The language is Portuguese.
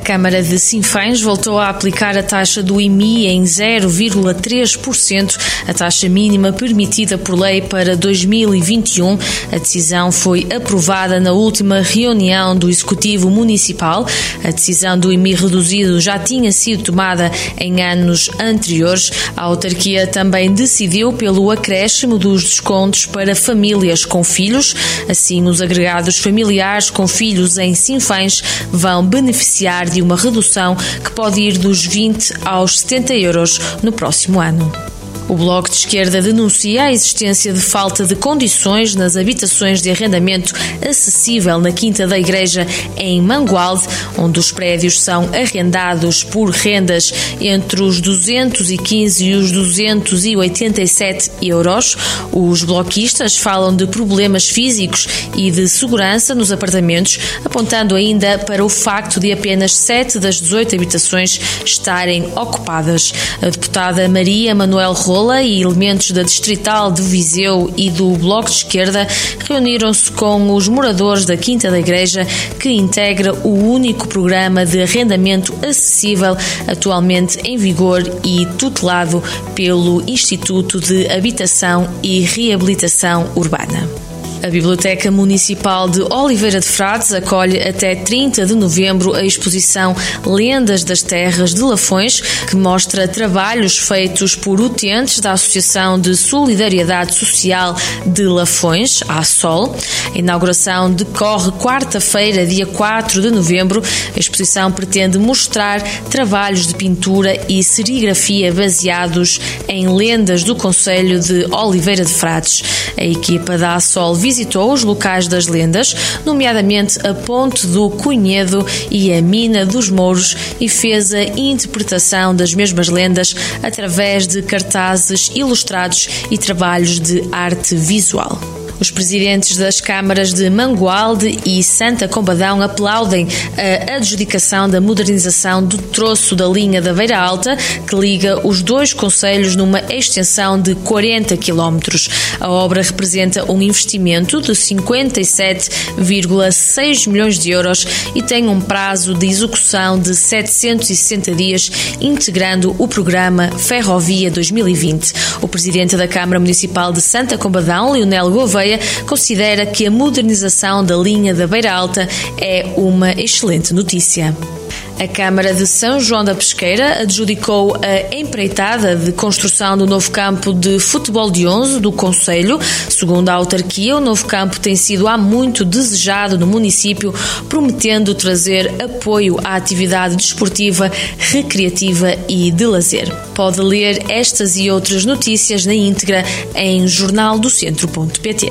A Câmara de Sinfães voltou a aplicar a taxa do IMI em 0,3%, a taxa mínima permitida por lei para 2021. A decisão foi aprovada na última reunião do Executivo Municipal. A decisão do IMI reduzido já tinha sido tomada em anos anteriores. A autarquia também decidiu pelo acréscimo dos descontos para famílias com filhos. Assim, os agregados familiares com filhos em Sinfães vão beneficiar de uma redução que pode ir dos 20 aos 70 euros no próximo ano. O Bloco de Esquerda denuncia a existência de falta de condições nas habitações de arrendamento acessível na Quinta da Igreja em Mangualde, onde os prédios são arrendados por rendas entre os 215 e os 287 euros. Os bloquistas falam de problemas físicos e de segurança nos apartamentos, apontando ainda para o facto de apenas 7 das 18 habitações estarem ocupadas. A deputada Maria Manuel Rolo e elementos da Distrital de Viseu e do Bloco de Esquerda reuniram-se com os moradores da Quinta da Igreja, que integra o único programa de arrendamento acessível atualmente em vigor e tutelado pelo Instituto de Habitação e Reabilitação Urbana. A Biblioteca Municipal de Oliveira de Frades acolhe até 30 de novembro a exposição Lendas das Terras de Lafões, que mostra trabalhos feitos por utentes da Associação de Solidariedade Social de Lafões, a SOL. A inauguração decorre quarta-feira, dia 4 de novembro. A exposição pretende mostrar trabalhos de pintura e serigrafia baseados em lendas do Conselho de Oliveira de Frades. A equipa da SOL visitou os locais das lendas, nomeadamente a Ponte do Cunhedo e a Mina dos Mouros, e fez a interpretação das mesmas lendas através de cartazes ilustrados e trabalhos de arte visual. Os presidentes das câmaras de Mangualde e Santa Combadão aplaudem a adjudicação da modernização do troço da linha da Beira Alta, que liga os dois conselhos numa extensão de 40 quilómetros. A obra representa um investimento de 57,6 milhões de euros e tem um prazo de execução de 760 dias, integrando o programa Ferrovia 2020. O presidente da Câmara Municipal de Santa Combadão, Leonel Gouveia, considera que a modernização da linha da Beira Alta é uma excelente notícia. A Câmara de São João da Pesqueira adjudicou a empreitada de construção do novo campo de futebol de 11 do Conselho. Segundo a autarquia, o novo campo tem sido há muito desejado no município, prometendo trazer apoio à atividade desportiva, recreativa e de lazer. Pode ler estas e outras notícias na íntegra em jornaldocentro.pt.